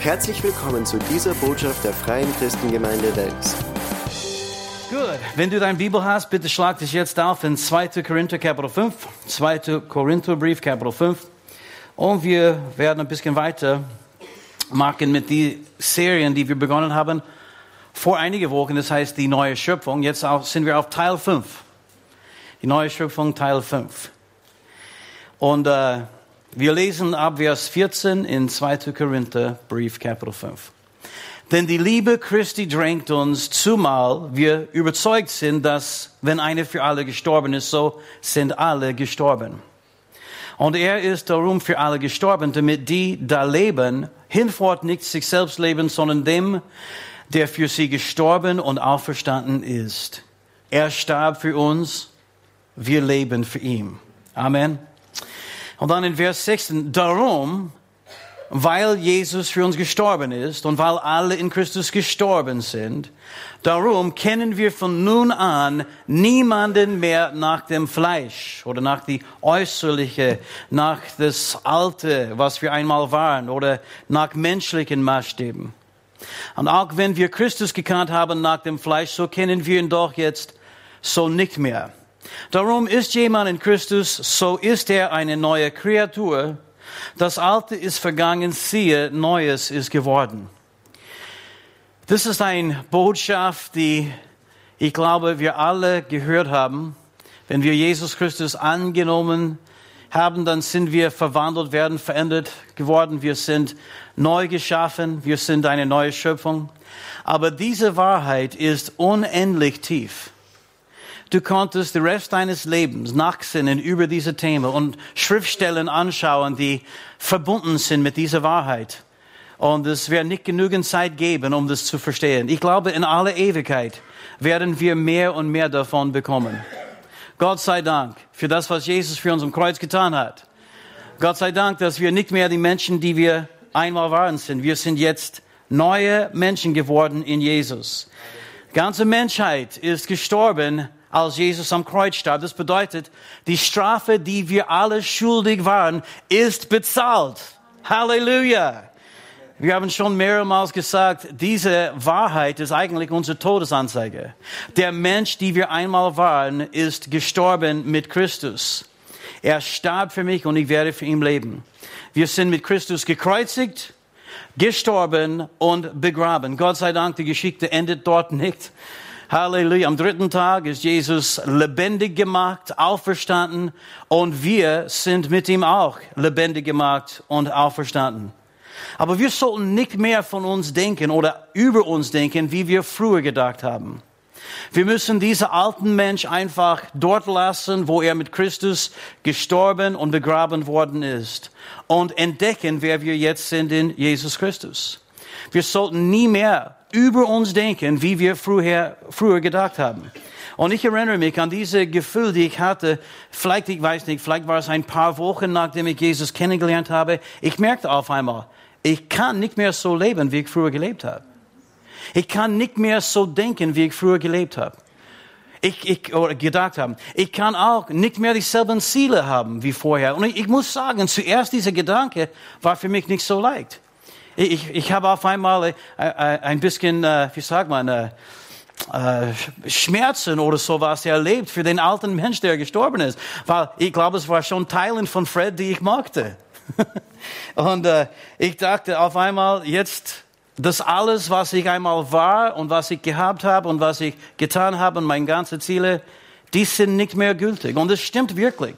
Herzlich willkommen zu dieser Botschaft der Freien Christengemeinde Wels. Gut, wenn du deine Bibel hast, bitte schlag dich jetzt auf in 2. Korinther Kapitel 5, 2. Korintherbrief Kapitel 5. Und wir werden ein bisschen weiter machen mit den Serien, die wir begonnen haben vor einigen Wochen. Das heißt die neue Schöpfung. Jetzt sind wir auf Teil 5. Die neue Schöpfung, Teil 5. Und äh, wir lesen ab Vers 14 in 2. Korinther, Brief, Kapitel 5. Denn die Liebe Christi drängt uns, zumal wir überzeugt sind, dass wenn einer für alle gestorben ist, so sind alle gestorben. Und er ist darum für alle gestorben, damit die da leben, hinfort nicht sich selbst leben, sondern dem, der für sie gestorben und auferstanden ist. Er starb für uns, wir leben für ihn. Amen. Und dann in Vers 16, darum, weil Jesus für uns gestorben ist und weil alle in Christus gestorben sind, darum kennen wir von nun an niemanden mehr nach dem Fleisch oder nach die äußerliche, nach das Alte, was wir einmal waren oder nach menschlichen Maßstäben. Und auch wenn wir Christus gekannt haben nach dem Fleisch, so kennen wir ihn doch jetzt so nicht mehr. Darum ist jemand in Christus, so ist er eine neue Kreatur. Das Alte ist vergangen, siehe, Neues ist geworden. Das ist eine Botschaft, die ich glaube, wir alle gehört haben. Wenn wir Jesus Christus angenommen haben, dann sind wir verwandelt werden, verändert geworden. Wir sind neu geschaffen. Wir sind eine neue Schöpfung. Aber diese Wahrheit ist unendlich tief. Du konntest den Rest deines Lebens nachsinnen über diese Themen und Schriftstellen anschauen, die verbunden sind mit dieser Wahrheit. Und es wird nicht genügend Zeit geben, um das zu verstehen. Ich glaube, in aller Ewigkeit werden wir mehr und mehr davon bekommen. Gott sei Dank für das, was Jesus für uns am Kreuz getan hat. Gott sei Dank, dass wir nicht mehr die Menschen, die wir einmal waren, sind. Wir sind jetzt neue Menschen geworden in Jesus. Die ganze Menschheit ist gestorben als Jesus am Kreuz starb. Das bedeutet, die Strafe, die wir alle schuldig waren, ist bezahlt. Halleluja! Wir haben schon mehrmals gesagt, diese Wahrheit ist eigentlich unsere Todesanzeige. Der Mensch, die wir einmal waren, ist gestorben mit Christus. Er starb für mich und ich werde für ihn leben. Wir sind mit Christus gekreuzigt, gestorben und begraben. Gott sei Dank, die Geschichte endet dort nicht. Halleluja. Am dritten Tag ist Jesus lebendig gemacht, auferstanden und wir sind mit ihm auch lebendig gemacht und auferstanden. Aber wir sollten nicht mehr von uns denken oder über uns denken, wie wir früher gedacht haben. Wir müssen diesen alten Mensch einfach dort lassen, wo er mit Christus gestorben und begraben worden ist und entdecken, wer wir jetzt sind in Jesus Christus. Wir sollten nie mehr über uns denken, wie wir früher, früher gedacht haben. Und ich erinnere mich an diese Gefühl, die ich hatte. Vielleicht, ich weiß nicht, vielleicht war es ein paar Wochen, nachdem ich Jesus kennengelernt habe. Ich merkte auf einmal, ich kann nicht mehr so leben, wie ich früher gelebt habe. Ich kann nicht mehr so denken, wie ich früher gelebt habe. Ich, ich oder gedacht haben. Ich kann auch nicht mehr dieselben Ziele haben wie vorher. Und ich, ich muss sagen, zuerst dieser Gedanke war für mich nicht so leicht. Ich, ich habe auf einmal äh, äh, ein bisschen, äh, wie sagt man, Schmerzen oder sowas erlebt für den alten Mensch, der gestorben ist. Weil ich glaube, es war schon Teilen von Fred, die ich magte. und äh, ich dachte auf einmal, jetzt, das alles, was ich einmal war und was ich gehabt habe und was ich getan habe und meine ganzen Ziele, die sind nicht mehr gültig. Und es stimmt wirklich.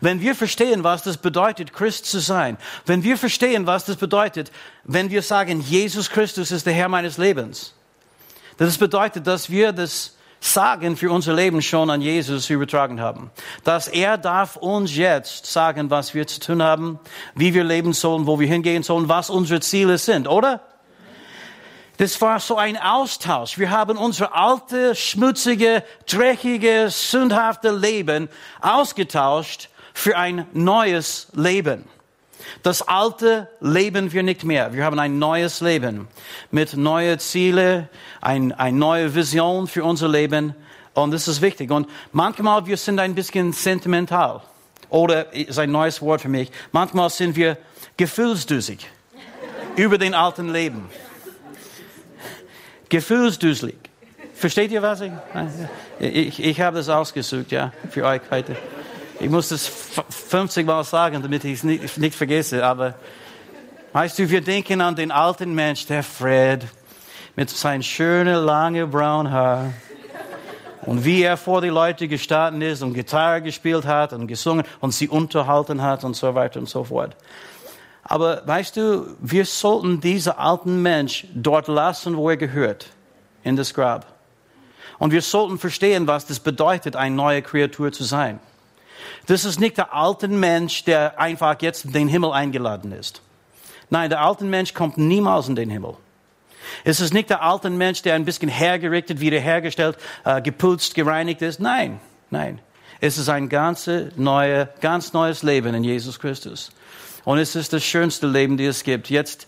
Wenn wir verstehen, was das bedeutet, Christ zu sein, wenn wir verstehen, was das bedeutet, wenn wir sagen, Jesus Christus ist der Herr meines Lebens, das bedeutet, dass wir das Sagen für unser Leben schon an Jesus übertragen haben. Dass er darf uns jetzt sagen, was wir zu tun haben, wie wir leben sollen, wo wir hingehen sollen, was unsere Ziele sind, oder? Das war so ein Austausch. Wir haben unser alte, schmutzige, dreckige, sündhafte Leben ausgetauscht für ein neues Leben. Das alte leben wir nicht mehr. Wir haben ein neues Leben mit neuen Zielen, ein, eine neue Vision für unser Leben. Und das ist wichtig. Und manchmal wir sind ein bisschen sentimental. Oder ist ein neues Wort für mich. Manchmal sind wir gefühlsdüsig. über den alten Leben. Gefühlsduselig. Versteht ihr was ich? Ich, ich habe das ausgesucht, ja, für euch heute. Ich muss das 50 Mal sagen, damit ich es nicht, nicht vergesse. Aber weißt du, wir denken an den alten Mensch, der Fred, mit seinem schönen, langen, braunen Haar. Und wie er vor die Leute gestanden ist und Gitarre gespielt hat und gesungen und sie unterhalten hat und so weiter und so fort. Aber weißt du, wir sollten diesen alten Mensch dort lassen, wo er gehört, in das Grab. Und wir sollten verstehen, was das bedeutet, eine neue Kreatur zu sein. Das ist nicht der alte Mensch, der einfach jetzt in den Himmel eingeladen ist. Nein, der alte Mensch kommt niemals in den Himmel. Es ist nicht der alte Mensch, der ein bisschen hergerichtet, wiederhergestellt, äh, geputzt, gereinigt ist. Nein, nein. Es ist ein ganz, neue, ganz neues Leben in Jesus Christus. Und es ist das schönste Leben, das es gibt. Jetzt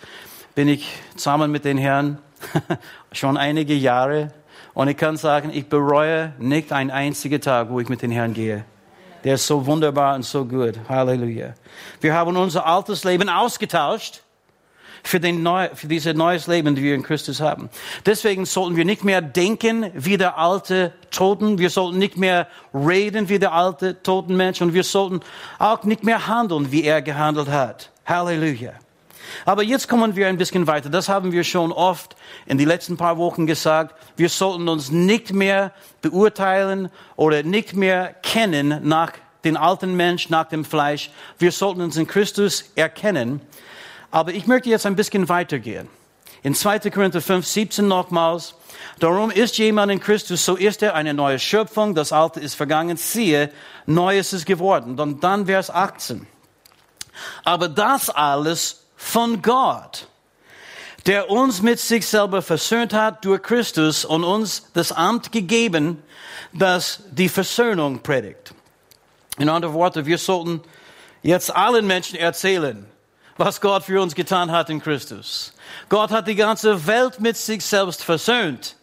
bin ich zusammen mit den Herrn schon einige Jahre und ich kann sagen, ich bereue nicht einen einzigen Tag, wo ich mit den Herrn gehe. Der ist so wunderbar und so gut. Halleluja. Wir haben unser altes Leben ausgetauscht für, den neu, für dieses neues Leben, das wir in Christus haben. Deswegen sollten wir nicht mehr denken wie der alte Toten. Wir sollten nicht mehr reden wie der alte Totenmensch. Und wir sollten auch nicht mehr handeln, wie er gehandelt hat. Halleluja. Aber jetzt kommen wir ein bisschen weiter. Das haben wir schon oft in den letzten paar Wochen gesagt. Wir sollten uns nicht mehr beurteilen oder nicht mehr kennen nach den alten Mensch, nach dem Fleisch. Wir sollten uns in Christus erkennen. Aber ich möchte jetzt ein bisschen weitergehen. In 2. Korinther 5, 17 nochmals. Darum ist jemand in Christus, so ist er eine neue Schöpfung. Das Alte ist vergangen. Siehe, Neues ist geworden. Und dann Vers 18. Aber das alles von Gott, der uns mit sich selber versöhnt hat durch Christus und uns das Amt gegeben, das die Versöhnung predigt. In anderen Worten, wir sollten jetzt allen Menschen erzählen, was Gott für uns getan hat in Christus. Gott hat die ganze Welt mit sich selbst versöhnt.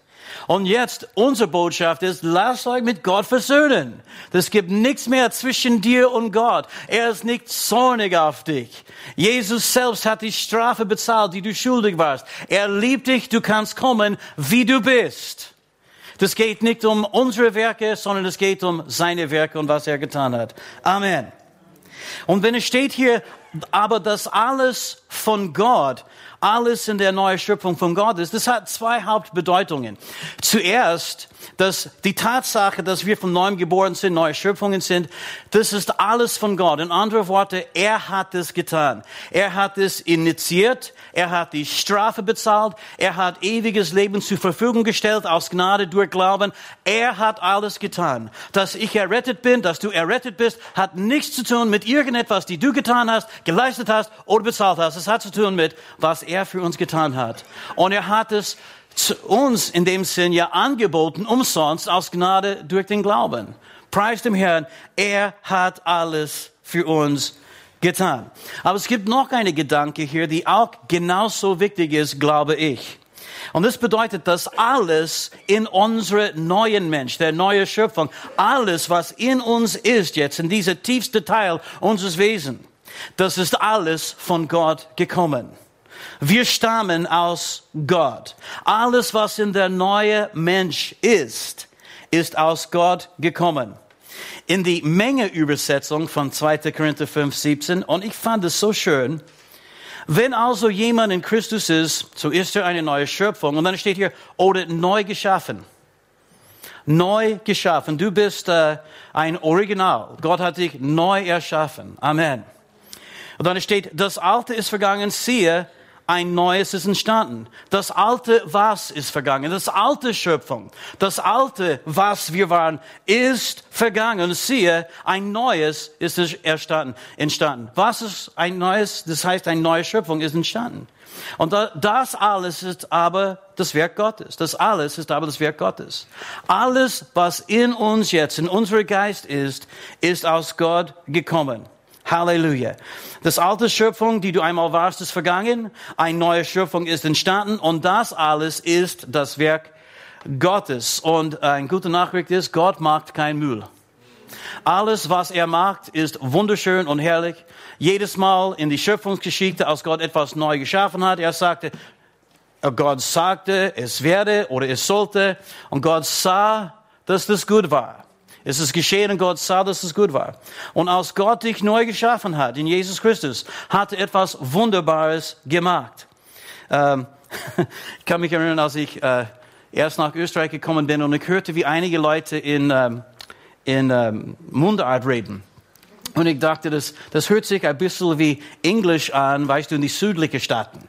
Und jetzt, unsere Botschaft ist, lasst euch mit Gott versöhnen. Es gibt nichts mehr zwischen dir und Gott. Er ist nicht zornig auf dich. Jesus selbst hat die Strafe bezahlt, die du schuldig warst. Er liebt dich, du kannst kommen, wie du bist. Das geht nicht um unsere Werke, sondern es geht um seine Werke und was er getan hat. Amen. Und wenn es steht hier, aber das alles von Gott, alles in der neuen Schöpfung von Gott ist, das hat zwei Hauptbedeutungen. Zuerst, dass die Tatsache, dass wir von neuem geboren sind, neue Schöpfungen sind, das ist alles von Gott. In anderen Worten, er hat es getan. Er hat es initiiert, er hat die Strafe bezahlt, er hat ewiges Leben zur Verfügung gestellt aus Gnade durch Glauben. Er hat alles getan. Dass ich errettet bin, dass du errettet bist, hat nichts zu tun mit irgendetwas, die du getan hast, geleistet hast oder bezahlt hast. Es hat zu tun mit, was er für uns getan hat. Und er hat es uns in dem Sinn ja angeboten, umsonst aus Gnade durch den Glauben. Preis dem Herrn, er hat alles für uns getan. Aber es gibt noch eine Gedanke hier, die auch genauso wichtig ist, glaube ich. Und das bedeutet, dass alles in unsere neuen Mensch, der neue Schöpfung, alles, was in uns ist jetzt, in dieser tiefste Teil unseres Wesens, das ist alles von Gott gekommen. Wir stammen aus Gott. Alles, was in der neue Mensch ist, ist aus Gott gekommen. In die Menge-Übersetzung von 2. Korinther 5, 17, und ich fand es so schön, wenn also jemand in Christus ist, so ist er eine neue Schöpfung. Und dann steht hier, oder neu geschaffen. Neu geschaffen. Du bist äh, ein Original. Gott hat dich neu erschaffen. Amen. Und dann steht, das Alte ist vergangen, siehe, ein Neues ist entstanden. Das alte Was ist vergangen. Das alte Schöpfung, das alte Was wir waren, ist vergangen. Siehe, ein Neues ist entstanden. Was ist ein Neues? Das heißt, eine neue Schöpfung ist entstanden. Und das alles ist aber das Werk Gottes. Das alles ist aber das Werk Gottes. Alles, was in uns jetzt, in unserem Geist ist, ist aus Gott gekommen. Halleluja. Das alte Schöpfung, die du einmal warst, ist vergangen. Eine neue Schöpfung ist entstanden. Und das alles ist das Werk Gottes. Und eine gute Nachricht ist, Gott macht kein Müll. Alles, was er macht, ist wunderschön und herrlich. Jedes Mal in die Schöpfungsgeschichte, als Gott etwas neu geschaffen hat, er sagte, Gott sagte, es werde oder es sollte, und Gott sah, dass das gut war. Es ist geschehen und Gott sah, dass es gut war. Und als Gott dich neu geschaffen hat in Jesus Christus, hat er etwas Wunderbares gemacht. Ähm, ich kann mich erinnern, als ich äh, erst nach Österreich gekommen bin und ich hörte, wie einige Leute in, ähm, in ähm, Mundart reden. Und ich dachte, das, das hört sich ein bisschen wie Englisch an, weißt du, in die südlichen Staaten,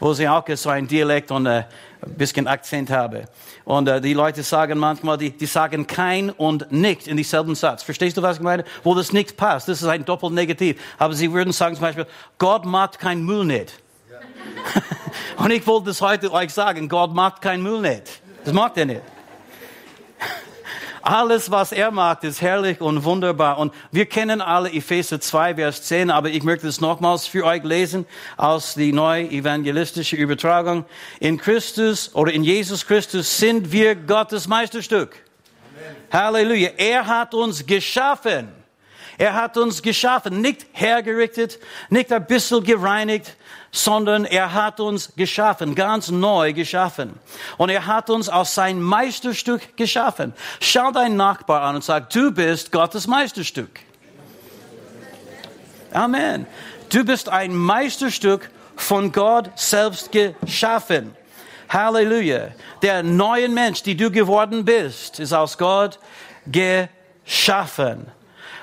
wo sie auch so ein Dialekt und äh, ein bisschen Akzent haben. Und äh, die Leute sagen manchmal, die, die sagen kein und nicht in dieselben Satz. Verstehst du, was ich meine? Wo das nicht passt. Das ist ein Doppelnegativ. Aber sie würden sagen zum Beispiel, Gott macht kein Müll nicht. Ja. und ich wollte das heute euch sagen, Gott macht kein Müll nicht. Das macht er nicht. Alles, was er macht, ist herrlich und wunderbar. Und wir kennen alle Epheser 2, Vers 10, aber ich möchte es nochmals für euch lesen aus die neue evangelistische Übertragung. In Christus oder in Jesus Christus sind wir Gottes Meisterstück. Amen. Halleluja. Er hat uns geschaffen. Er hat uns geschaffen, nicht hergerichtet, nicht ein bisschen gereinigt, sondern er hat uns geschaffen, ganz neu geschaffen. Und er hat uns aus sein Meisterstück geschaffen. Schau deinen Nachbar an und sag, du bist Gottes Meisterstück. Amen. Du bist ein Meisterstück von Gott selbst geschaffen. Halleluja. Der neue Mensch, die du geworden bist, ist aus Gott geschaffen.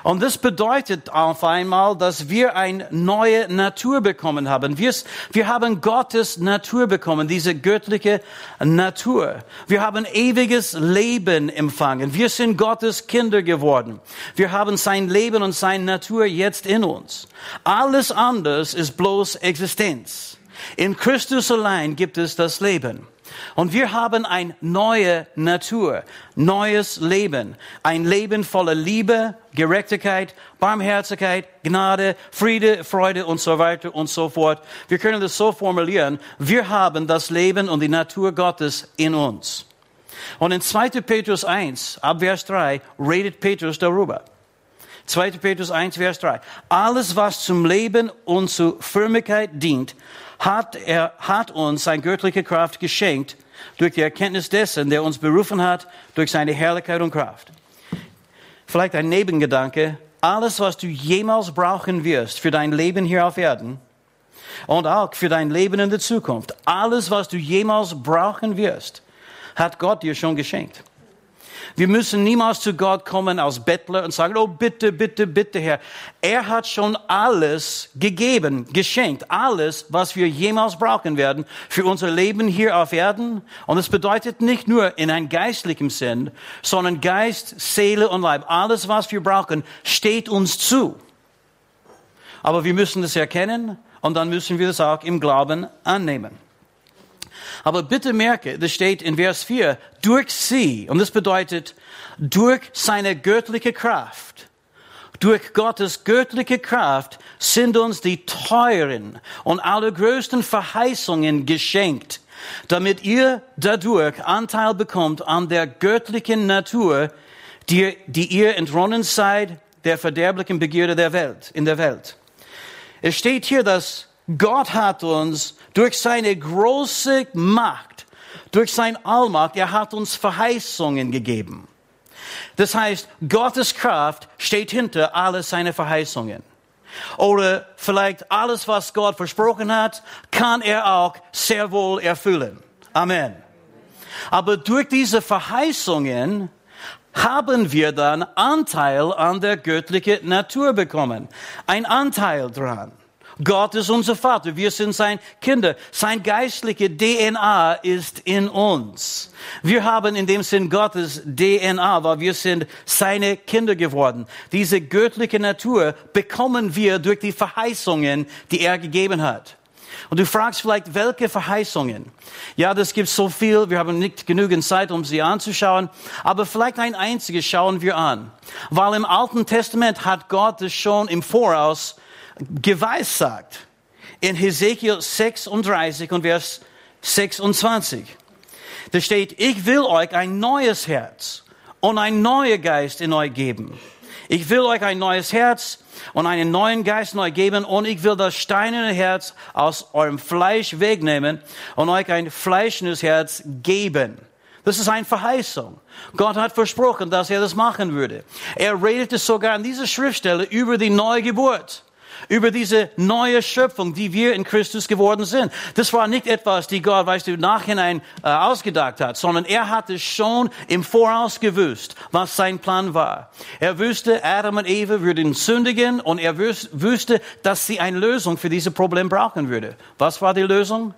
Und das bedeutet auf einmal, dass wir eine neue Natur bekommen haben. Wir, wir haben Gottes Natur bekommen, diese göttliche Natur. Wir haben ewiges Leben empfangen. Wir sind Gottes Kinder geworden. Wir haben sein Leben und seine Natur jetzt in uns. Alles anders ist bloß Existenz. In Christus allein gibt es das Leben. Und wir haben eine neue Natur, neues Leben. Ein Leben voller Liebe, Gerechtigkeit, Barmherzigkeit, Gnade, Friede, Freude und so weiter und so fort. Wir können das so formulieren. Wir haben das Leben und die Natur Gottes in uns. Und in 2. Petrus 1, ab Vers 3, redet Petrus darüber. 2. Petrus 1, Vers 3. Alles, was zum Leben und zur Firmigkeit dient, hat er, hat uns seine göttliche Kraft geschenkt durch die Erkenntnis dessen, der uns berufen hat, durch seine Herrlichkeit und Kraft. Vielleicht ein Nebengedanke. Alles, was du jemals brauchen wirst für dein Leben hier auf Erden und auch für dein Leben in der Zukunft, alles, was du jemals brauchen wirst, hat Gott dir schon geschenkt. Wir müssen niemals zu Gott kommen als Bettler und sagen, oh bitte, bitte, bitte, Herr. Er hat schon alles gegeben, geschenkt, alles, was wir jemals brauchen werden für unser Leben hier auf Erden. Und es bedeutet nicht nur in einem geistlichen Sinn, sondern Geist, Seele und Leib. Alles, was wir brauchen, steht uns zu. Aber wir müssen das erkennen und dann müssen wir das auch im Glauben annehmen. Aber bitte merke, das steht in Vers 4, durch sie, und das bedeutet, durch seine göttliche Kraft, durch Gottes göttliche Kraft sind uns die teuren und allergrößten Verheißungen geschenkt, damit ihr dadurch Anteil bekommt an der göttlichen Natur, die, die ihr entronnen seid der verderblichen Begierde der Welt, in der Welt. Es steht hier, dass Gott hat uns durch seine große Macht, durch sein Allmacht, er hat uns Verheißungen gegeben. Das heißt, Gottes Kraft steht hinter alle seine Verheißungen. Oder vielleicht alles, was Gott versprochen hat, kann er auch sehr wohl erfüllen. Amen. Aber durch diese Verheißungen haben wir dann Anteil an der göttlichen Natur bekommen. Ein Anteil dran. Gott ist unser Vater. Wir sind sein Kinder. Sein geistliche DNA ist in uns. Wir haben in dem Sinn Gottes DNA, weil wir sind seine Kinder geworden. Diese göttliche Natur bekommen wir durch die Verheißungen, die er gegeben hat. Und du fragst vielleicht, welche Verheißungen? Ja, das gibt so viel. Wir haben nicht genügend Zeit, um sie anzuschauen. Aber vielleicht ein einziges schauen wir an. Weil im Alten Testament hat Gott es schon im Voraus geweissagt. In Hesekiel 36 und Vers 26. Da steht, ich will euch ein neues Herz und ein neuer Geist in euch geben. Ich will euch ein neues Herz und einen neuen Geist neu geben und ich will das steinerne Herz aus eurem Fleisch wegnehmen und euch ein fleischendes Herz geben. Das ist eine Verheißung. Gott hat versprochen, dass er das machen würde. Er redete sogar an dieser Schriftstelle über die neue Geburt über diese neue Schöpfung, die wir in Christus geworden sind. Das war nicht etwas, die Gott, weißt du, nachhinein äh, ausgedacht hat, sondern er hatte schon im Voraus gewusst, was sein Plan war. Er wusste, Adam und Eva würden sündigen und er wusste, dass sie eine Lösung für dieses Problem brauchen würde. Was war die Lösung?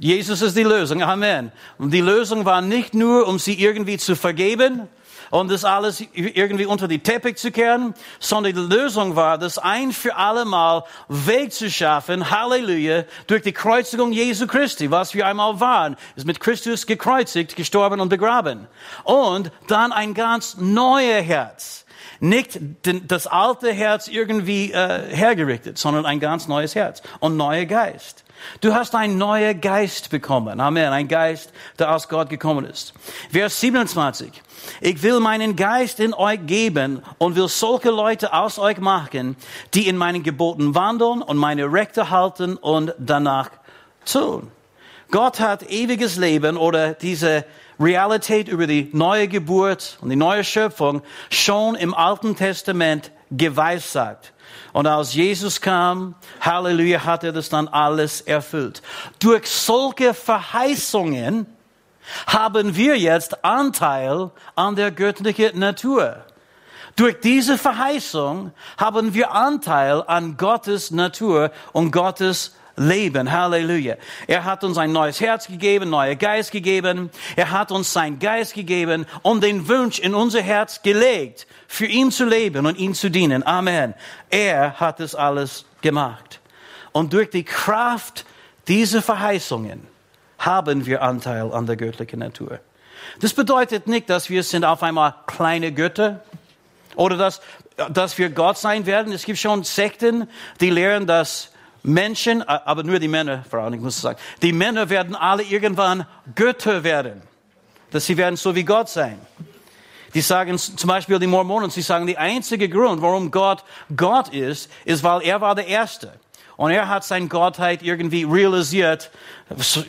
Jesus ist die Lösung. Amen. Und die Lösung war nicht nur, um sie irgendwie zu vergeben, und das alles irgendwie unter die Teppich zu kehren, sondern die Lösung war, das ein für alle Mal wegzuschaffen, Halleluja, durch die Kreuzigung Jesu Christi, was wir einmal waren, ist mit Christus gekreuzigt, gestorben und begraben. Und dann ein ganz neues Herz. Nicht das alte Herz irgendwie äh, hergerichtet, sondern ein ganz neues Herz und neuer Geist. Du hast einen neuen Geist bekommen. Amen. Ein Geist, der aus Gott gekommen ist. Vers 27. Ich will meinen Geist in euch geben und will solche Leute aus euch machen, die in meinen Geboten wandeln und meine Rechte halten und danach tun. Gott hat ewiges Leben oder diese Realität über die neue Geburt und die neue Schöpfung schon im Alten Testament geweissagt. Und als Jesus kam, Halleluja, hat er das dann alles erfüllt. Durch solche Verheißungen haben wir jetzt Anteil an der göttlichen Natur. Durch diese Verheißung haben wir Anteil an Gottes Natur und Gottes Leben. Halleluja. Er hat uns ein neues Herz gegeben, neuer Geist gegeben. Er hat uns sein Geist gegeben und den Wunsch in unser Herz gelegt, für ihn zu leben und ihn zu dienen. Amen. Er hat es alles gemacht. Und durch die Kraft dieser Verheißungen haben wir Anteil an der göttlichen Natur. Das bedeutet nicht, dass wir sind auf einmal kleine Götter oder dass, dass wir Gott sein werden. Es gibt schon Sekten, die lehren, dass Menschen, aber nur die Männer, Frauen, ich muss sagen, die Männer werden alle irgendwann Götter werden. Dass sie werden so wie Gott sein. Die sagen zum Beispiel die Mormonen, sie sagen, die einzige Grund, warum Gott Gott ist, ist, weil er war der Erste. Und er hat seine Gottheit irgendwie realisiert,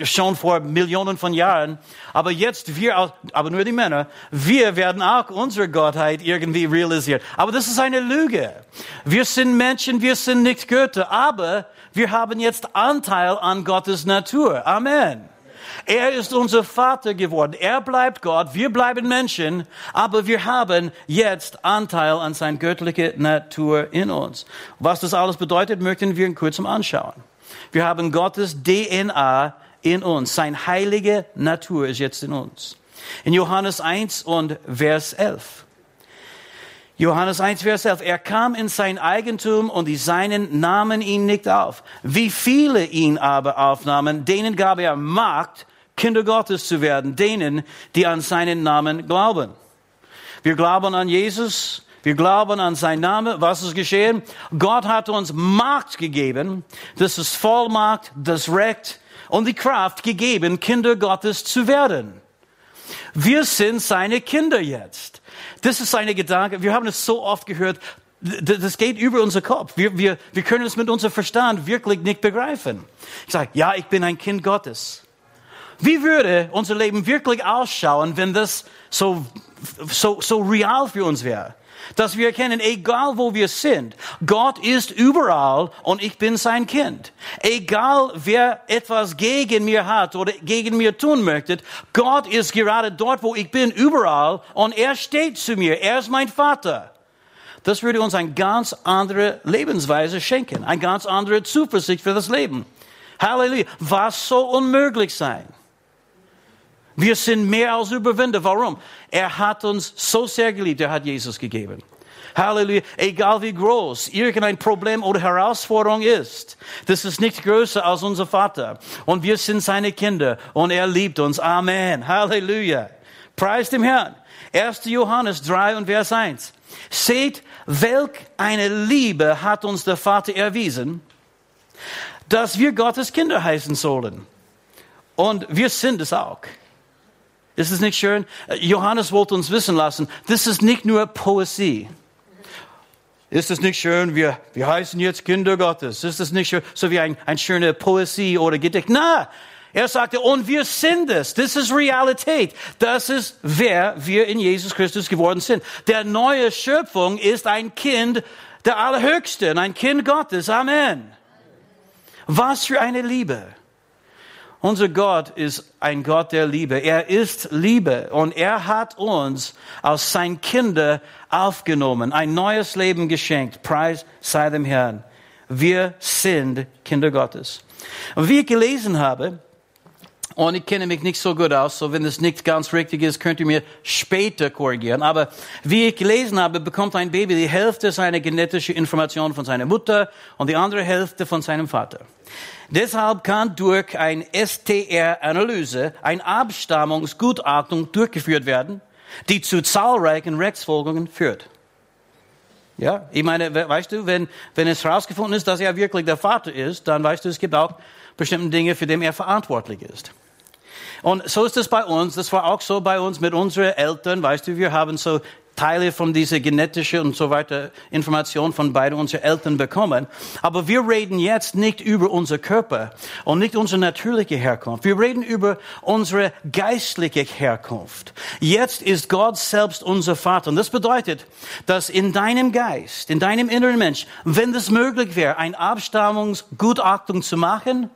schon vor Millionen von Jahren. Aber jetzt wir, aber nur die Männer, wir werden auch unsere Gottheit irgendwie realisiert. Aber das ist eine Lüge. Wir sind Menschen, wir sind nicht Götter, aber wir haben jetzt Anteil an Gottes Natur. Amen. Er ist unser Vater geworden. Er bleibt Gott. Wir bleiben Menschen. Aber wir haben jetzt Anteil an seiner göttlichen Natur in uns. Was das alles bedeutet, möchten wir in kurzem anschauen. Wir haben Gottes DNA in uns. Seine heilige Natur ist jetzt in uns. In Johannes 1 und Vers 11. Johannes 1, Vers 11. Er kam in sein Eigentum und die Seinen nahmen ihn nicht auf. Wie viele ihn aber aufnahmen, denen gab er Macht, Kinder Gottes zu werden, denen, die an seinen Namen glauben. Wir glauben an Jesus, wir glauben an seinen Namen. Was ist geschehen? Gott hat uns Macht gegeben, das ist Vollmacht, das Recht und die Kraft gegeben, Kinder Gottes zu werden. Wir sind seine Kinder jetzt. Das ist seine Gedanke. Wir haben es so oft gehört. Das geht über unser Kopf. Wir, wir, wir können es mit unserem Verstand wirklich nicht begreifen. Ich sage, ja, ich bin ein Kind Gottes. Wie würde unser Leben wirklich ausschauen, wenn das so, so, so real für uns wäre? dass wir erkennen, egal wo wir sind, Gott ist überall und ich bin sein Kind. Egal wer etwas gegen mir hat oder gegen mir tun möchte, Gott ist gerade dort, wo ich bin, überall und er steht zu mir. Er ist mein Vater. Das würde uns eine ganz andere Lebensweise schenken, eine ganz andere Zuversicht für das Leben. Halleluja. Was soll unmöglich sein? Wir sind mehr als Überwinder. Warum? Er hat uns so sehr geliebt, er hat Jesus gegeben. Halleluja. Egal wie groß irgendein Problem oder Herausforderung ist, das ist nicht größer als unser Vater. Und wir sind seine Kinder und er liebt uns. Amen. Halleluja. Preis dem Herrn. 1. Johannes 3 und Vers 1. Seht, welch eine Liebe hat uns der Vater erwiesen, dass wir Gottes Kinder heißen sollen. Und wir sind es auch. Ist es nicht schön? Johannes wollte uns wissen lassen, das ist nicht nur Poesie. Ist es nicht schön? Wir, wir heißen jetzt Kinder Gottes. Ist es nicht schön? So wie ein, ein schöne Poesie oder Gedicht. Na, er sagte, und wir sind es. Das ist Realität. Das ist, wer wir in Jesus Christus geworden sind. Der neue Schöpfung ist ein Kind der Allerhöchsten, ein Kind Gottes. Amen. Was für eine Liebe. Unser Gott ist ein Gott der Liebe. Er ist Liebe und er hat uns als sein Kinder aufgenommen, ein neues Leben geschenkt. Preis sei dem Herrn. Wir sind Kinder Gottes. Und wie ich gelesen habe, und ich kenne mich nicht so gut aus, so wenn es nicht ganz richtig ist, könnt ihr mir später korrigieren. Aber wie ich gelesen habe, bekommt ein Baby die Hälfte seiner genetischen Informationen von seiner Mutter und die andere Hälfte von seinem Vater. Deshalb kann durch ein STR-Analyse ein Abstammungsgutachtung durchgeführt werden, die zu zahlreichen Rechtsfolgungen führt. Ja, ich meine, weißt du, wenn, wenn es herausgefunden ist, dass er wirklich der Vater ist, dann weißt du, es gibt auch bestimmte Dinge, für die er verantwortlich ist. Und so ist es bei uns. Das war auch so bei uns mit unseren Eltern. Weißt du, wir haben so Teile von dieser genetischen und so weiter Information von beiden unseren Eltern bekommen. Aber wir reden jetzt nicht über unser Körper und nicht unsere natürliche Herkunft. Wir reden über unsere geistliche Herkunft. Jetzt ist Gott selbst unser Vater. Und das bedeutet, dass in deinem Geist, in deinem inneren Mensch, wenn es möglich wäre, ein Abstammungsgutachtung zu machen,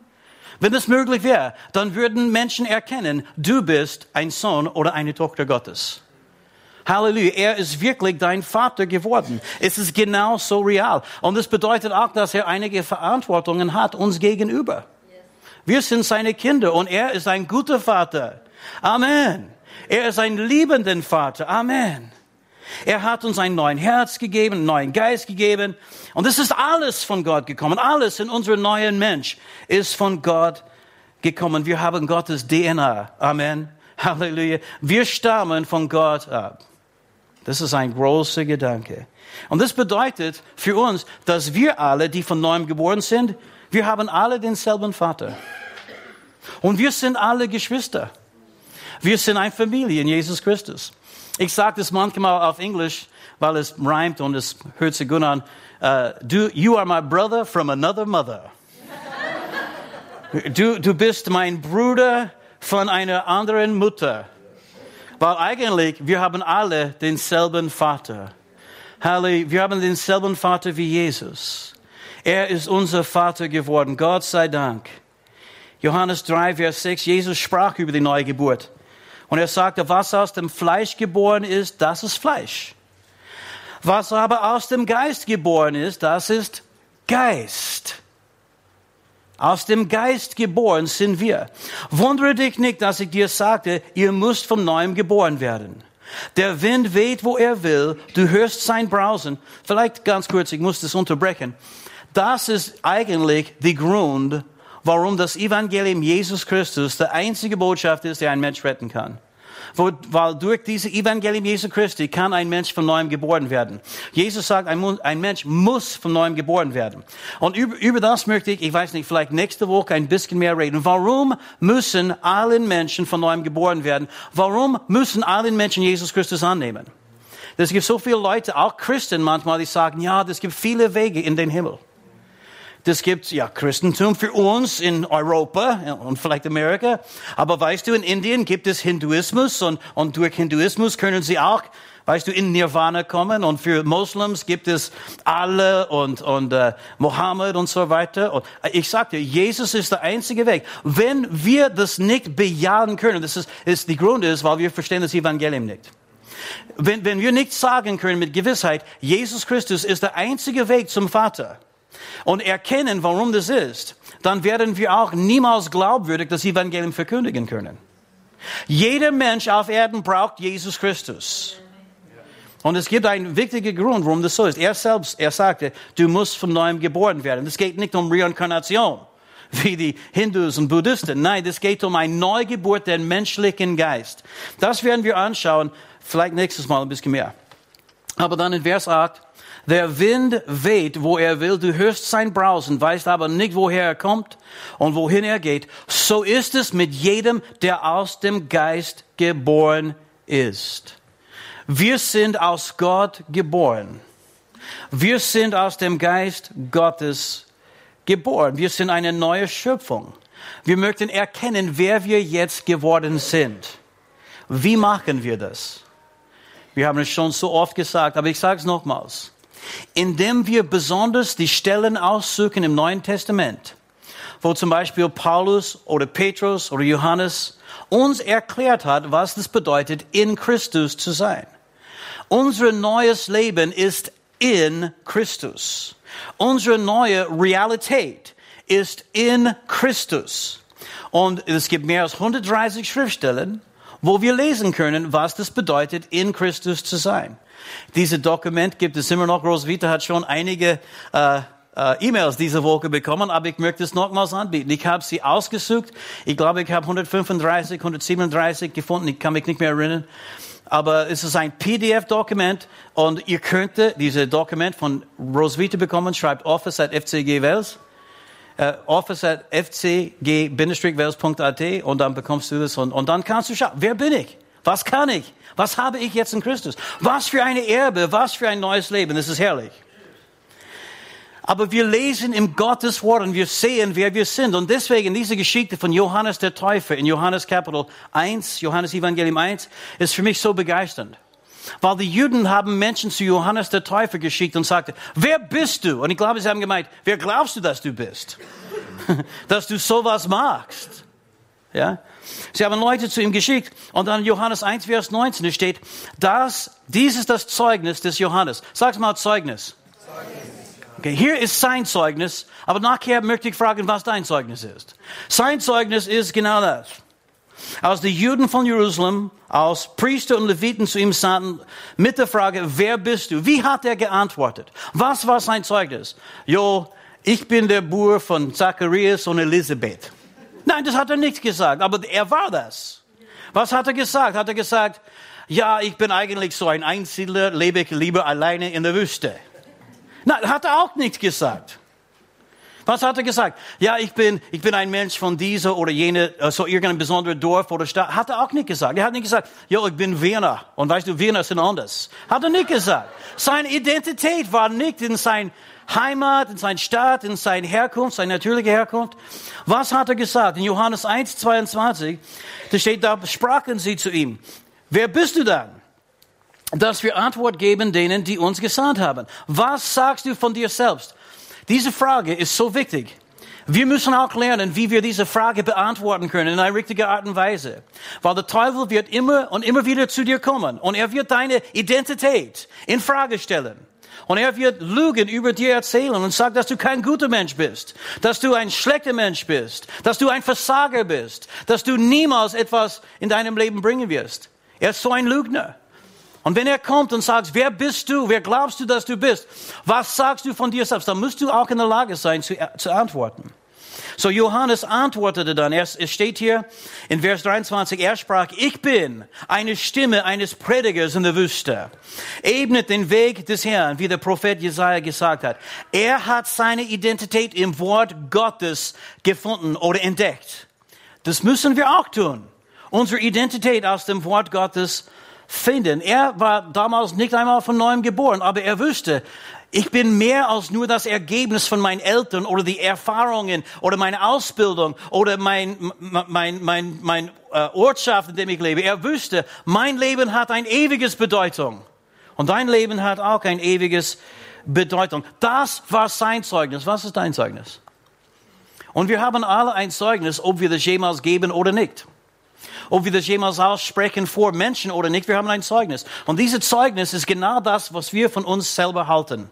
wenn es möglich wäre, dann würden Menschen erkennen, du bist ein Sohn oder eine Tochter Gottes. Halleluja, er ist wirklich dein Vater geworden. Es ist genau so real. Und das bedeutet auch, dass er einige Verantwortungen hat uns gegenüber. Wir sind seine Kinder und er ist ein guter Vater. Amen. Er ist ein liebender Vater. Amen. Er hat uns ein neues Herz gegeben, einen neuen Geist gegeben. Und es ist alles von Gott gekommen. Alles in unserem neuen Mensch ist von Gott gekommen. Wir haben Gottes DNA. Amen. Halleluja. Wir stammen von Gott ab. Das ist ein großer Gedanke. Und das bedeutet für uns, dass wir alle, die von neuem geboren sind, wir haben alle denselben Vater. Und wir sind alle Geschwister. Wir sind eine Familie in Jesus Christus. Ich sage das manchmal auf Englisch, weil es reimt und es hört sich gut an. Uh, du, you are my brother from another mother. Du, du bist mein Bruder von einer anderen Mutter. Weil eigentlich, wir haben alle denselben Vater. Halleluja, wir haben denselben Vater wie Jesus. Er ist unser Vater geworden. Gott sei Dank. Johannes 3, Vers 6, Jesus sprach über die neue Geburt. Und er sagte, was aus dem Fleisch geboren ist, das ist Fleisch. Was aber aus dem Geist geboren ist, das ist Geist. Aus dem Geist geboren sind wir. Wundere dich nicht, dass ich dir sagte, ihr müsst vom Neuem geboren werden. Der Wind weht, wo er will. Du hörst sein Brausen. Vielleicht ganz kurz, ich muss das unterbrechen. Das ist eigentlich der Grund, warum das Evangelium Jesus Christus der einzige Botschaft ist, der ein Mensch retten kann. Weil durch diese Evangelium Jesu Christi kann ein Mensch von neuem geboren werden. Jesus sagt, ein, Mensch muss von neuem geboren werden. Und über, über das möchte ich, ich weiß nicht, vielleicht nächste Woche ein bisschen mehr reden. Warum müssen alle Menschen von neuem geboren werden? Warum müssen alle Menschen Jesus Christus annehmen? Es gibt so viele Leute, auch Christen manchmal, die sagen, ja, es gibt viele Wege in den Himmel. Das gibt ja Christentum für uns in Europa und vielleicht Amerika. Aber weißt du, in Indien gibt es Hinduismus und, und durch Hinduismus können sie auch, weißt du, in Nirvana kommen. Und für Moslems gibt es Allah und, und uh, Mohammed und so weiter. Und ich sagte, Jesus ist der einzige Weg. Wenn wir das nicht bejahen können, das ist, ist die Grund ist, weil wir verstehen das Evangelium nicht. Wenn, wenn wir nicht sagen können mit Gewissheit, Jesus Christus ist der einzige Weg zum Vater, und erkennen, warum das ist, dann werden wir auch niemals glaubwürdig das Evangelium verkündigen können. Jeder Mensch auf Erden braucht Jesus Christus. Und es gibt einen wichtigen Grund, warum das so ist. Er selbst, er sagte, du musst von neuem geboren werden. Es geht nicht um Reinkarnation, wie die Hindus und Buddhisten. Nein, es geht um eine Neugeburt der menschlichen Geist. Das werden wir anschauen, vielleicht nächstes Mal ein bisschen mehr. Aber dann in Vers 8, Der Wind weht, wo er will, du hörst sein Brausen, weißt aber nicht, woher er kommt und wohin er geht. So ist es mit jedem, der aus dem Geist geboren ist. Wir sind aus Gott geboren. Wir sind aus dem Geist Gottes geboren. Wir sind eine neue Schöpfung. Wir möchten erkennen, wer wir jetzt geworden sind. Wie machen wir das? Wir haben es schon so oft gesagt, aber ich sage es nochmals indem wir besonders die Stellen aussuchen im Neuen Testament, wo zum Beispiel Paulus oder Petrus oder Johannes uns erklärt hat, was das bedeutet, in Christus zu sein. Unser neues Leben ist in Christus. Unsere neue Realität ist in Christus. Und es gibt mehr als 130 Schriftstellen, wo wir lesen können, was das bedeutet, in Christus zu sein. Dieses Dokument gibt es immer noch. Roswitha hat schon einige äh, äh, E-Mails diese Woche bekommen, aber ich möchte es nochmals anbieten. Ich habe sie ausgesucht. Ich glaube, ich habe 135, 137 gefunden. Ich kann mich nicht mehr erinnern. Aber es ist ein PDF-Dokument und ihr könnt dieses Dokument von Roswitha bekommen. Schreibt office at fcg Wales. Uh, office at fcg-wales.at und dann bekommst du das und, und dann kannst du schauen, wer bin ich? Was kann ich? Was habe ich jetzt in Christus? Was für eine Erbe, was für ein neues Leben. Das ist herrlich. Aber wir lesen im Gottes Wort und wir sehen, wer wir sind. Und deswegen diese Geschichte von Johannes der Täufer in Johannes Kapitel 1, Johannes Evangelium 1, ist für mich so begeisternd. Weil die Juden haben Menschen zu Johannes der Täufer geschickt und sagte, wer bist du? Und ich glaube, sie haben gemeint, wer glaubst du, dass du bist? dass du sowas magst. Ja? Sie haben Leute zu ihm geschickt und dann Johannes 1, Vers 19 steht, das, dies ist das Zeugnis des Johannes. Sag's mal Zeugnis. Okay, hier ist sein Zeugnis, aber nachher möchte ich fragen, was dein Zeugnis ist. Sein Zeugnis ist genau das. Als die Juden von Jerusalem, als Priester und Leviten zu ihm sandten, mit der Frage, wer bist du? Wie hat er geantwortet? Was war sein Zeugnis? Jo, ich bin der Bur von Zacharias und Elisabeth. Nein, das hat er nicht gesagt, aber er war das. Was hat er gesagt? Hat er gesagt, ja, ich bin eigentlich so ein Einzelner, lebe ich lieber alleine in der Wüste. Nein, hat er auch nicht gesagt. Was hat er gesagt? Ja, ich bin, ich bin ein Mensch von dieser oder jener, so also irgendein besonderer Dorf oder Stadt. Hat er auch nicht gesagt. Er hat nicht gesagt, ja, ich bin Wiener. Und weißt du, Wiener sind anders. Hat er nicht gesagt. Seine Identität war nicht in sein Heimat, in sein Staat, in seine Herkunft, seine natürliche Herkunft. Was hat er gesagt? In Johannes 1, 22, da steht, da sprachen sie zu ihm. Wer bist du dann? Dass wir Antwort geben denen, die uns gesandt haben. Was sagst du von dir selbst? Diese Frage ist so wichtig. Wir müssen auch lernen, wie wir diese Frage beantworten können in einer richtigen Art und Weise. Weil der Teufel wird immer und immer wieder zu dir kommen und er wird deine Identität in Frage stellen. Und er wird Lügen über dir erzählen und sagt, dass du kein guter Mensch bist, dass du ein schlechter Mensch bist, dass du ein Versager bist, dass du niemals etwas in deinem Leben bringen wirst. Er ist so ein Lügner. Und wenn er kommt und sagt, wer bist du, wer glaubst du, dass du bist, was sagst du von dir selbst, dann musst du auch in der Lage sein zu, zu antworten. So Johannes antwortete dann, es steht hier in Vers 23, er sprach, ich bin eine Stimme eines Predigers in der Wüste. Ebnet den Weg des Herrn, wie der Prophet Jesaja gesagt hat. Er hat seine Identität im Wort Gottes gefunden oder entdeckt. Das müssen wir auch tun. Unsere Identität aus dem Wort Gottes finden. Er war damals nicht einmal von neuem geboren, aber er wusste, ich bin mehr als nur das Ergebnis von meinen Eltern oder die Erfahrungen oder meine Ausbildung oder mein, mein, mein, mein äh, Ortschaft, in dem ich lebe. Er wüsste, mein Leben hat ein ewiges Bedeutung. Und dein Leben hat auch ein ewiges Bedeutung. Das war sein Zeugnis. Was ist dein Zeugnis? Und wir haben alle ein Zeugnis, ob wir das jemals geben oder nicht. Ob wir das jemals aussprechen vor Menschen oder nicht, wir haben ein Zeugnis. Und dieses Zeugnis ist genau das, was wir von uns selber halten.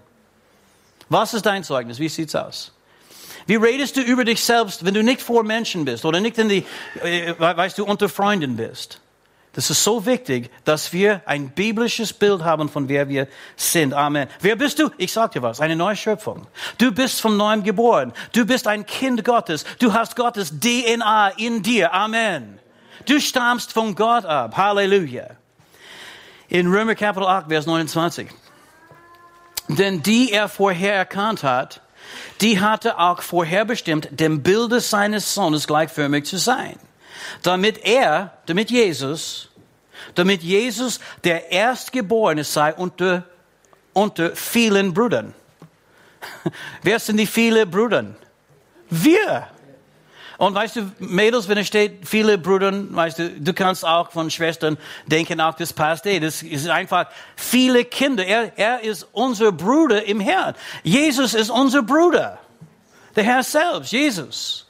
Was ist dein Zeugnis? Wie sieht's aus? Wie redest du über dich selbst, wenn du nicht vor Menschen bist oder nicht in die, äh, weißt du, unter Freunden bist? Das ist so wichtig, dass wir ein biblisches Bild haben von wer wir sind. Amen. Wer bist du? Ich sag dir was. Eine neue Schöpfung. Du bist von neuem geboren. Du bist ein Kind Gottes. Du hast Gottes DNA in dir. Amen. Du stammst von Gott ab. Halleluja. In Römer Kapitel 8, Vers 29. Denn die er vorher erkannt hat, die hatte auch vorherbestimmt, dem Bilde seines Sohnes gleichförmig zu sein. Damit er, damit Jesus, damit Jesus der Erstgeborene sei unter, unter vielen Brüdern. Wer sind die vielen Brüder? Wir. Und weißt du, Mädels, wenn es steht, viele Brüder, weißt du, du kannst auch von Schwestern denken, auch das passt eh. Das ist einfach viele Kinder. Er, er ist unser Bruder im Herrn. Jesus ist unser Bruder. Der Herr selbst, Jesus.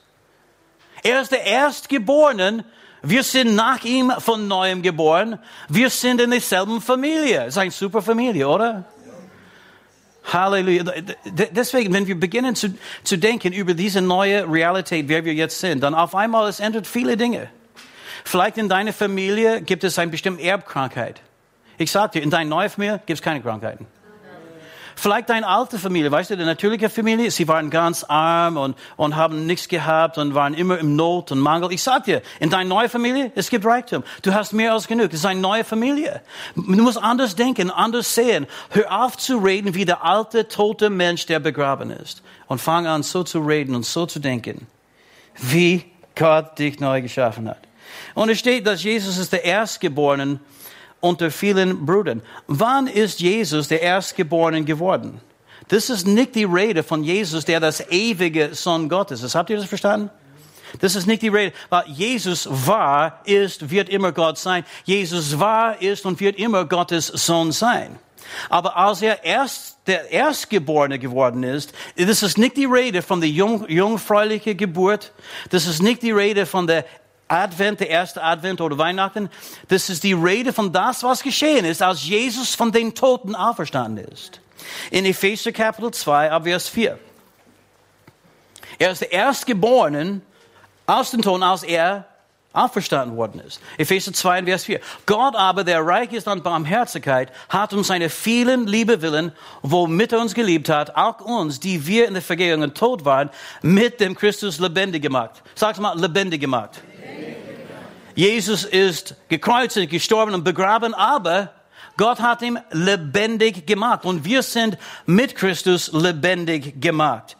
Er ist der Erstgeborene. Wir sind nach ihm von neuem geboren. Wir sind in derselben Familie. Das ist eine super Familie, oder? Halleluja. Deswegen, wenn wir beginnen zu, zu denken über diese neue Realität, wer wir jetzt sind, dann auf einmal es ändert viele Dinge. Vielleicht in deiner Familie gibt es eine bestimmte Erbkrankheit. Ich sage dir, in deiner neuen Familie gibt es keine Krankheiten. Vielleicht deine alte Familie, weißt du, die natürliche Familie, sie waren ganz arm und, und haben nichts gehabt und waren immer im Not und Mangel. Ich sag dir, in deiner neuen Familie, es gibt Reichtum. Du hast mehr als genug. Es ist eine neue Familie. Du musst anders denken, anders sehen. Hör auf zu reden wie der alte, tote Mensch, der begraben ist. Und fang an, so zu reden und so zu denken, wie Gott dich neu geschaffen hat. Und es steht, dass Jesus ist der Erstgeborene unter vielen Brüdern. Wann ist Jesus der Erstgeborene geworden? Das ist nicht die Rede von Jesus, der das ewige Sohn Gottes ist. Habt ihr das verstanden? Das ist nicht die Rede, weil Jesus war, ist, wird immer Gott sein. Jesus war, ist und wird immer Gottes Sohn sein. Aber als er erst der Erstgeborene geworden ist, das ist nicht die Rede von der jung, jungfräulichen Geburt. Das ist nicht die Rede von der Advent, der erste Advent oder Weihnachten, das ist die Rede von das, was geschehen ist, als Jesus von den Toten auferstanden ist. In Epheser Kapitel 2, ab Vers 4. Er ist der Erstgeborene aus den Toten, als er auferstanden worden ist. Epheser 2, Vers 4. Gott aber, der reich ist an Barmherzigkeit, hat um seine vielen Liebe willen, womit er uns geliebt hat, auch uns, die wir in der Vergehung tot waren, mit dem Christus lebendig gemacht. Sag's mal, lebendig gemacht. Jesus ist gekreuzigt, gestorben und begraben, aber Gott hat ihn lebendig gemacht und wir sind mit Christus lebendig gemacht.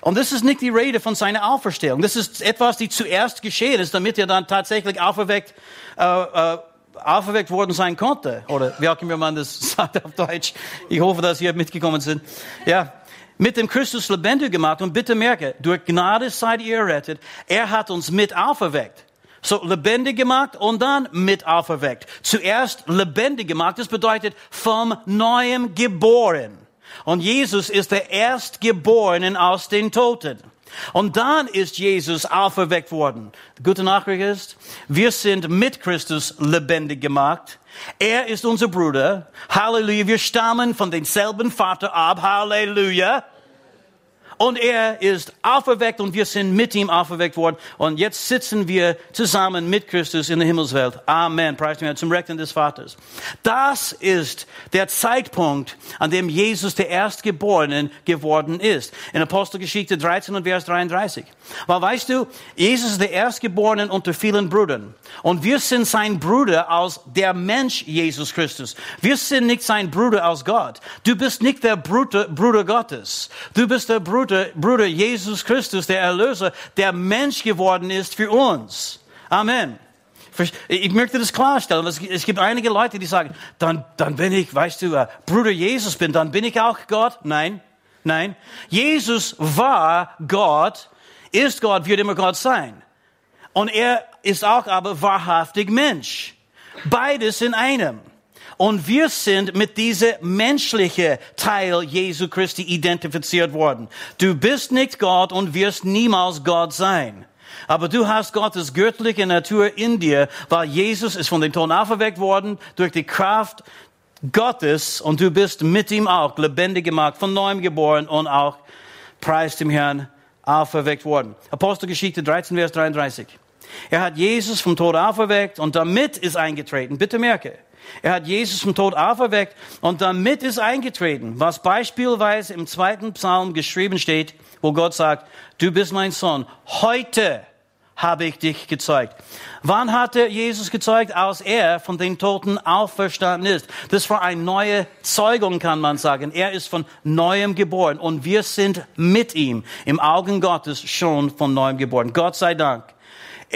Und das ist nicht die Rede von seiner Auferstehung. Das ist etwas, die zuerst geschehen ist, damit er dann tatsächlich auferweckt, äh, äh, auferweckt worden sein konnte. Oder wie auch immer man das sagt auf Deutsch. Ich hoffe, dass ihr mitgekommen sind. Ja. Mit dem Christus lebendig gemacht. Und bitte merke, durch Gnade seid ihr errettet. Er hat uns mit auferweckt. So lebendig gemacht und dann mit auferweckt. Zuerst lebendig gemacht, das bedeutet vom Neuem geboren. Und Jesus ist der Erstgeborene aus den Toten. Und dann ist Jesus auferweckt worden. Die gute Nachricht ist, wir sind mit Christus lebendig gemacht. Er ist unser Bruder. Halleluja. Wir stammen von denselben Vater ab. Halleluja. Und er ist auferweckt und wir sind mit ihm auferweckt worden. Und jetzt sitzen wir zusammen mit Christus in der Himmelswelt. Amen. Preis mir zum Rechten des Vaters. Das ist der Zeitpunkt, an dem Jesus der Erstgeborene geworden ist. In Apostelgeschichte 13 und Vers 33. Weil weißt du, Jesus ist der Erstgeborene unter vielen Brüdern. Und wir sind sein Bruder aus der Mensch Jesus Christus. Wir sind nicht sein Bruder aus Gott. Du bist nicht der Bruder, Bruder Gottes. Du bist der Bruder Bruder, Bruder Jesus Christus, der Erlöser, der Mensch geworden ist für uns. Amen. Ich möchte das klarstellen. Es gibt einige Leute, die sagen, dann, dann bin ich, weißt du, äh, Bruder Jesus bin, dann bin ich auch Gott. Nein, nein. Jesus war Gott, ist Gott, wird immer Gott sein. Und er ist auch aber wahrhaftig Mensch. Beides in einem. Und wir sind mit diesem menschlichen Teil Jesu Christi identifiziert worden. Du bist nicht Gott und wirst niemals Gott sein. Aber du hast Gottes göttliche Natur in dir, weil Jesus ist von den Toten auferweckt worden durch die Kraft Gottes und du bist mit ihm auch lebendig gemacht, von neuem geboren und auch preis dem Herrn auferweckt worden. Apostelgeschichte 13, Vers 33. Er hat Jesus vom Tod auferweckt und damit ist eingetreten. Bitte merke, er hat Jesus vom Tod auferweckt und damit ist eingetreten, was beispielsweise im zweiten Psalm geschrieben steht, wo Gott sagt, du bist mein Sohn. Heute, habe ich dich gezeugt. Wann hat er Jesus gezeugt? Als er von den Toten auferstanden ist. Das war eine neue Zeugung, kann man sagen. Er ist von neuem geboren und wir sind mit ihm im Augen Gottes schon von neuem geboren. Gott sei Dank.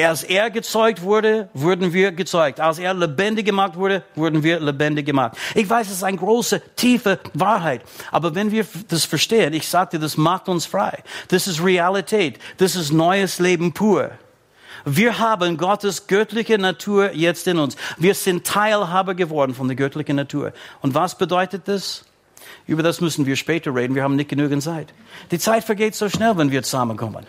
Als er gezeugt wurde, wurden wir gezeugt. Als er lebendig gemacht wurde, wurden wir lebendig gemacht. Ich weiß, es ist eine große, tiefe Wahrheit. Aber wenn wir das verstehen, ich sagte, das macht uns frei. Das ist Realität. Das ist neues Leben pur. Wir haben Gottes göttliche Natur jetzt in uns. Wir sind Teilhaber geworden von der göttlichen Natur. Und was bedeutet das? Über das müssen wir später reden. Wir haben nicht genügend Zeit. Die Zeit vergeht so schnell, wenn wir zusammenkommen.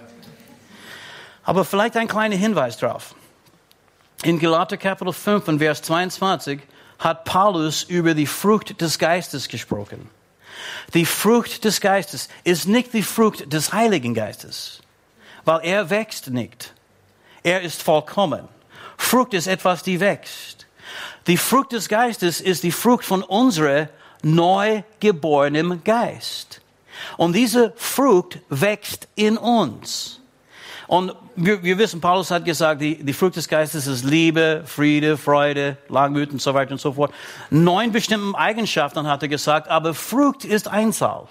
Aber vielleicht ein kleiner Hinweis drauf. In Galater Kapitel 5 und Vers 22 hat Paulus über die Frucht des Geistes gesprochen. Die Frucht des Geistes ist nicht die Frucht des Heiligen Geistes, weil er wächst nicht. Er ist vollkommen. Frucht ist etwas, die wächst. Die Frucht des Geistes ist die Frucht von unserem neugeborenen Geist. Und diese Frucht wächst in uns. Und wir, wir wissen, Paulus hat gesagt, die, die Frucht des Geistes ist Liebe, Friede, Freude, Langmut und so weiter und so fort. Neun bestimmten Eigenschaften hat er gesagt, aber Frucht ist Einzahl.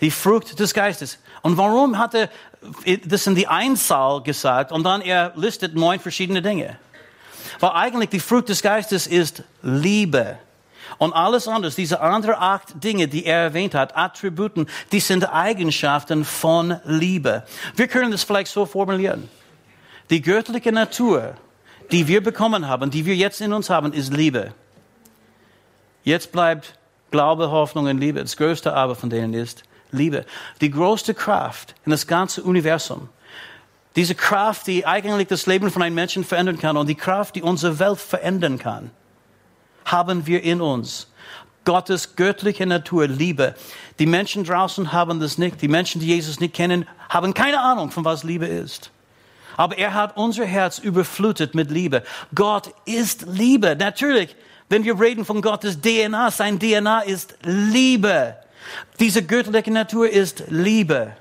Die Frucht des Geistes. Und warum hat er das in die Einzahl gesagt und dann er listet neun verschiedene Dinge? Weil eigentlich die Frucht des Geistes ist Liebe. Und alles andere, diese anderen acht Dinge, die er erwähnt hat, Attributen, die sind Eigenschaften von Liebe. Wir können das vielleicht so formulieren. Die göttliche Natur, die wir bekommen haben, die wir jetzt in uns haben, ist Liebe. Jetzt bleibt Glaube, Hoffnung und Liebe. Das größte aber von denen ist Liebe. Die größte Kraft in das ganze Universum. Diese Kraft, die eigentlich das Leben von einem Menschen verändern kann und die Kraft, die unsere Welt verändern kann haben wir in uns. Gottes göttliche Natur, Liebe. Die Menschen draußen haben das nicht. Die Menschen, die Jesus nicht kennen, haben keine Ahnung, von was Liebe ist. Aber er hat unser Herz überflutet mit Liebe. Gott ist Liebe. Natürlich, wenn wir reden von Gottes DNA, sein DNA ist Liebe. Diese göttliche Natur ist Liebe.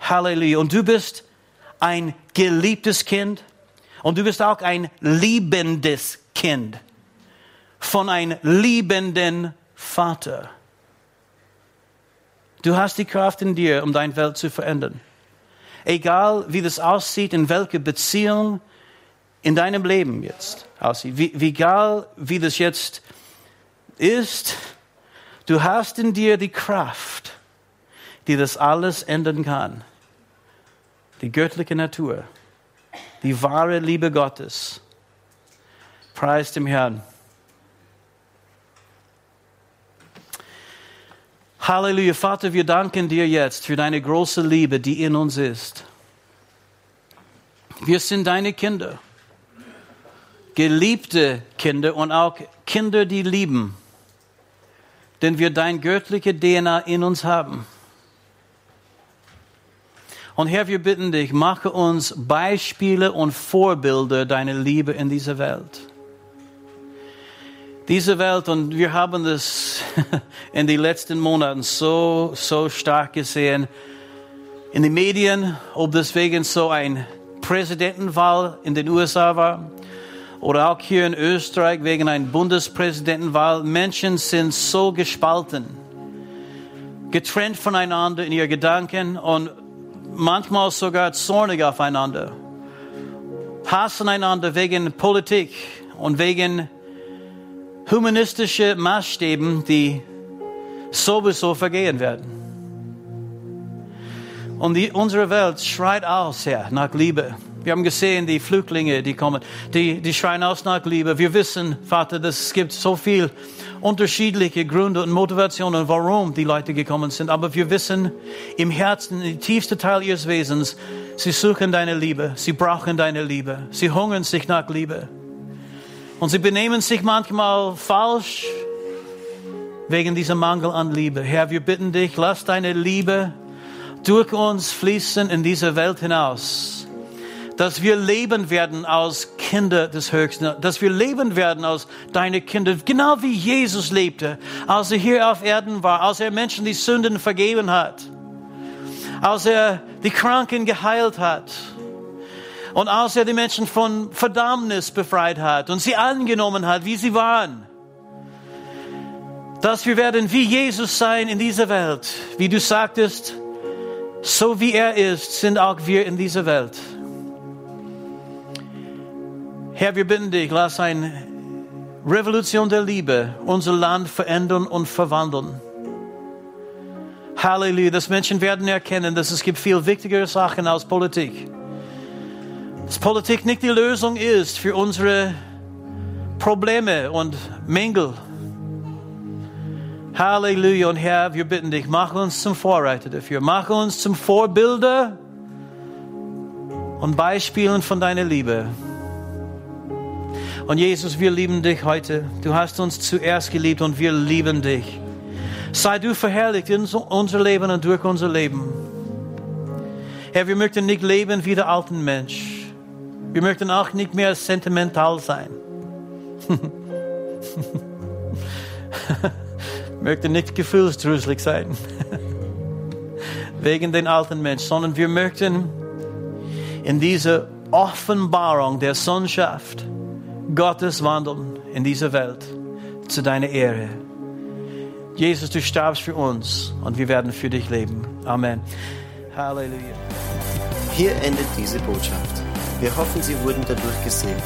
Halleluja. Und du bist ein geliebtes Kind und du bist auch ein liebendes Kind von einem liebenden Vater. Du hast die Kraft in dir, um deine Welt zu verändern. Egal wie das aussieht, in welcher Beziehung in deinem Leben jetzt aussieht, wie, egal wie das jetzt ist, du hast in dir die Kraft, die das alles ändern kann. Die göttliche Natur, die wahre Liebe Gottes. Preis dem Herrn. Halleluja, Vater, wir danken dir jetzt für deine große Liebe, die in uns ist. Wir sind deine Kinder, geliebte Kinder und auch Kinder, die lieben, denn wir dein göttliche DNA in uns haben. Und Herr, wir bitten dich, mache uns Beispiele und Vorbilder deiner Liebe in dieser Welt diese Welt, und wir haben das in den letzten Monaten so, so stark gesehen, in den Medien, ob deswegen so ein Präsidentenwahl in den USA war oder auch hier in Österreich wegen einer Bundespräsidentenwahl. Menschen sind so gespalten, getrennt voneinander in ihren Gedanken und manchmal sogar zornig aufeinander, hassen einander wegen Politik und wegen humanistische Maßstäben, die sowieso vergehen werden. Und die, unsere Welt schreit aus, Herr, nach Liebe. Wir haben gesehen, die Flüchtlinge, die kommen, die, die schreien aus nach Liebe. Wir wissen, Vater, dass es gibt so viel unterschiedliche Gründe und Motivationen, warum die Leute gekommen sind. Aber wir wissen im Herzen, im tiefsten Teil ihres Wesens, sie suchen deine Liebe. Sie brauchen deine Liebe. Sie hungern sich nach Liebe. Und sie benehmen sich manchmal falsch wegen diesem Mangel an Liebe. Herr, wir bitten dich, lass deine Liebe durch uns fließen in diese Welt hinaus. Dass wir leben werden als Kinder des Höchsten, dass wir leben werden als deine Kinder, genau wie Jesus lebte, als er hier auf Erden war, als er Menschen die Sünden vergeben hat, als er die Kranken geheilt hat, Und als er die Menschen von Verdammnis befreit hat und sie angenommen hat, wie sie waren, dass wir werden wie Jesus sein in dieser Welt. Wie du sagtest, so wie er ist, sind auch wir in dieser Welt. Herr, wir bitten dich, lass eine Revolution der Liebe unser Land verändern und verwandeln. Halleluja, dass Menschen werden erkennen, dass es gibt viel wichtigere Sachen als Politik. Dass Politik nicht die Lösung ist für unsere Probleme und Mängel. Halleluja. Und Herr, wir bitten dich, mach uns zum Vorreiter dafür. Mach uns zum Vorbilder und Beispielen von deiner Liebe. Und Jesus, wir lieben dich heute. Du hast uns zuerst geliebt und wir lieben dich. Sei du verherrlicht in unser Leben und durch unser Leben. Herr, wir möchten nicht leben wie der alte Mensch. Wir möchten auch nicht mehr sentimental sein. möchten nicht gefühlsdrüselig sein. Wegen den alten Mensch, sondern wir möchten in dieser Offenbarung der Sohnschaft Gottes wandeln in dieser Welt zu deiner Ehre. Jesus, du starbst für uns und wir werden für dich leben. Amen. Halleluja. Hier endet diese Botschaft. Wir hoffen, Sie wurden dadurch gesegnet.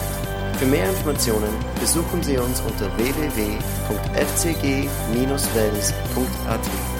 Für mehr Informationen besuchen Sie uns unter www.fcg-wells.at.